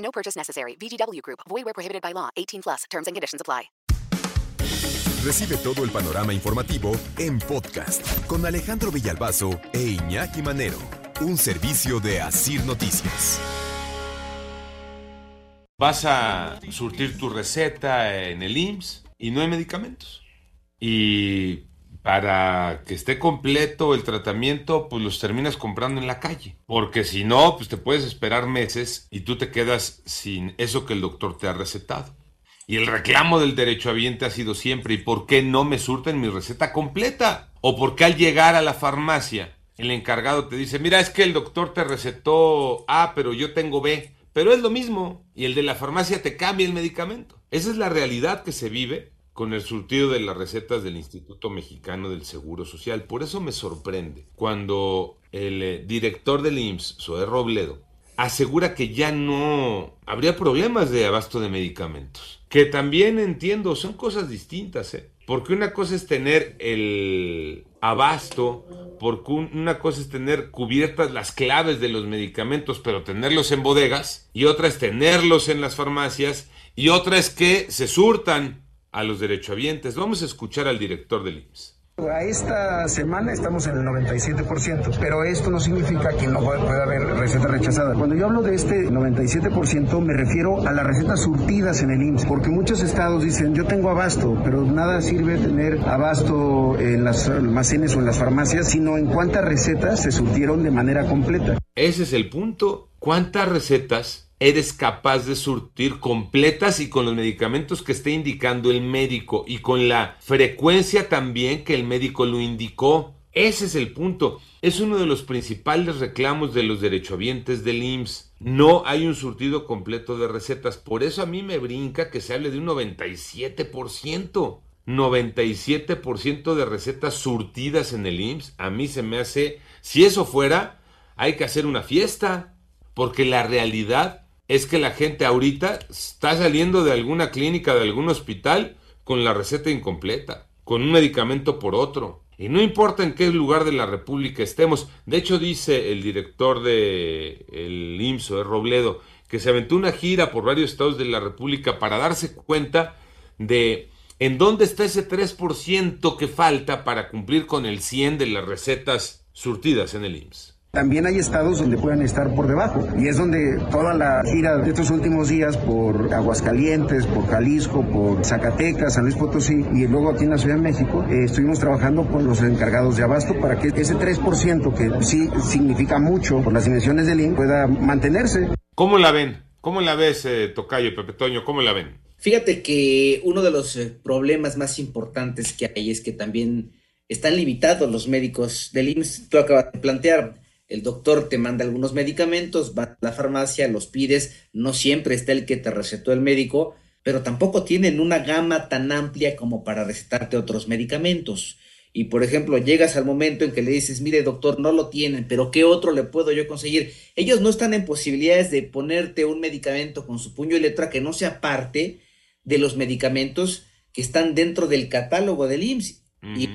No purchase necessary. VGW Group. Void where prohibited by law. 18 plus. Terms and conditions apply. Recibe todo el panorama informativo en podcast con Alejandro Villalbazo e Iñaki Manero, un servicio de Asir Noticias. Vas a surtir tu receta en el IMSS y no hay medicamentos. Y para que esté completo el tratamiento, pues los terminas comprando en la calle. Porque si no, pues te puedes esperar meses y tú te quedas sin eso que el doctor te ha recetado. Y el reclamo del derechohabiente ha sido siempre, ¿y por qué no me surten mi receta completa? O porque al llegar a la farmacia, el encargado te dice, mira, es que el doctor te recetó A, pero yo tengo B. Pero es lo mismo. Y el de la farmacia te cambia el medicamento. Esa es la realidad que se vive con el surtido de las recetas del Instituto Mexicano del Seguro Social. Por eso me sorprende cuando el eh, director del IMSS, Zoé Robledo, asegura que ya no habría problemas de abasto de medicamentos. Que también entiendo, son cosas distintas, ¿eh? Porque una cosa es tener el abasto, porque una cosa es tener cubiertas las claves de los medicamentos, pero tenerlos en bodegas, y otra es tenerlos en las farmacias, y otra es que se surtan a los derechohabientes. Vamos a escuchar al director del IMSS. A esta semana estamos en el 97%, pero esto no significa que no pueda haber recetas rechazadas. Cuando yo hablo de este 97% me refiero a las recetas surtidas en el IMSS, porque muchos estados dicen yo tengo abasto, pero nada sirve tener abasto en las almacenes o en las farmacias, sino en cuántas recetas se surtieron de manera completa. Ese es el punto. ¿Cuántas recetas eres capaz de surtir completas y con los medicamentos que esté indicando el médico y con la frecuencia también que el médico lo indicó. Ese es el punto. Es uno de los principales reclamos de los derechohabientes del IMSS. No hay un surtido completo de recetas. Por eso a mí me brinca que se hable de un 97%. 97% de recetas surtidas en el IMSS. A mí se me hace... Si eso fuera, hay que hacer una fiesta. Porque la realidad es que la gente ahorita está saliendo de alguna clínica, de algún hospital, con la receta incompleta, con un medicamento por otro. Y no importa en qué lugar de la República estemos. De hecho, dice el director de el IMSO, de Robledo, que se aventó una gira por varios estados de la República para darse cuenta de en dónde está ese 3% que falta para cumplir con el 100 de las recetas surtidas en el IMSS. También hay estados donde pueden estar por debajo y es donde toda la gira de estos últimos días por Aguascalientes, por Jalisco, por Zacatecas, San Luis Potosí y luego aquí en la Ciudad de México eh, estuvimos trabajando con los encargados de abasto para que ese 3% que sí significa mucho por las dimensiones del IN pueda mantenerse. ¿Cómo la ven? ¿Cómo la ves, eh, Tocayo, Pepe Toño? ¿Cómo la ven? Fíjate que uno de los eh, problemas más importantes que hay es que también están limitados los médicos del IMSS. Tú acabas de plantear, el doctor te manda algunos medicamentos, va a la farmacia, los pides, no siempre está el que te recetó el médico, pero tampoco tienen una gama tan amplia como para recetarte otros medicamentos. Y por ejemplo, llegas al momento en que le dices, mire doctor, no lo tienen, pero ¿qué otro le puedo yo conseguir? Ellos no están en posibilidades de ponerte un medicamento con su puño y letra que no sea parte de los medicamentos que están dentro del catálogo del IMSS. Y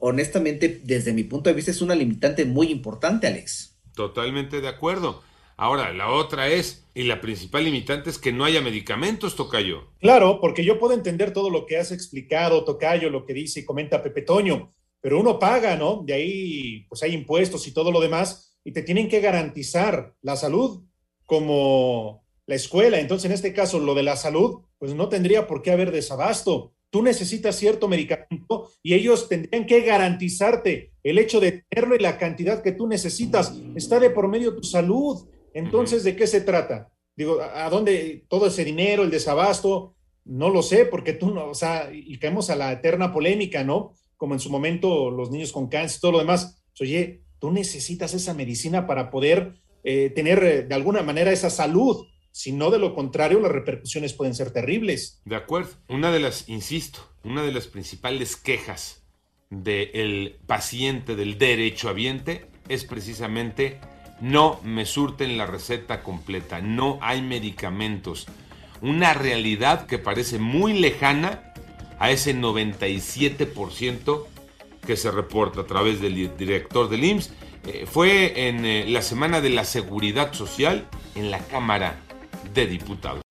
honestamente, desde mi punto de vista, es una limitante muy importante, Alex. Totalmente de acuerdo. Ahora, la otra es, y la principal limitante es que no haya medicamentos, Tocayo. Claro, porque yo puedo entender todo lo que has explicado, Tocayo, lo que dice y comenta Pepe Toño, pero uno paga, ¿no? De ahí, pues hay impuestos y todo lo demás, y te tienen que garantizar la salud como la escuela. Entonces, en este caso, lo de la salud, pues no tendría por qué haber desabasto tú necesitas cierto medicamento y ellos tendrían que garantizarte el hecho de tenerlo y la cantidad que tú necesitas. Está de por medio tu salud. Entonces, ¿de qué se trata? Digo, ¿a dónde todo ese dinero, el desabasto? No lo sé, porque tú no, o sea, y caemos a la eterna polémica, ¿no? Como en su momento los niños con cáncer y todo lo demás. Oye, tú necesitas esa medicina para poder eh, tener eh, de alguna manera esa salud Si no, de lo contrario, las repercusiones pueden ser terribles. De acuerdo. Una de las, insisto, una de las principales quejas del paciente del derecho habiente es precisamente no me surten la receta completa, no hay medicamentos. Una realidad que parece muy lejana a ese 97% que se reporta a través del director del IMSS. Eh, fue en eh, la Semana de la Seguridad Social en la Cámara de Diputados.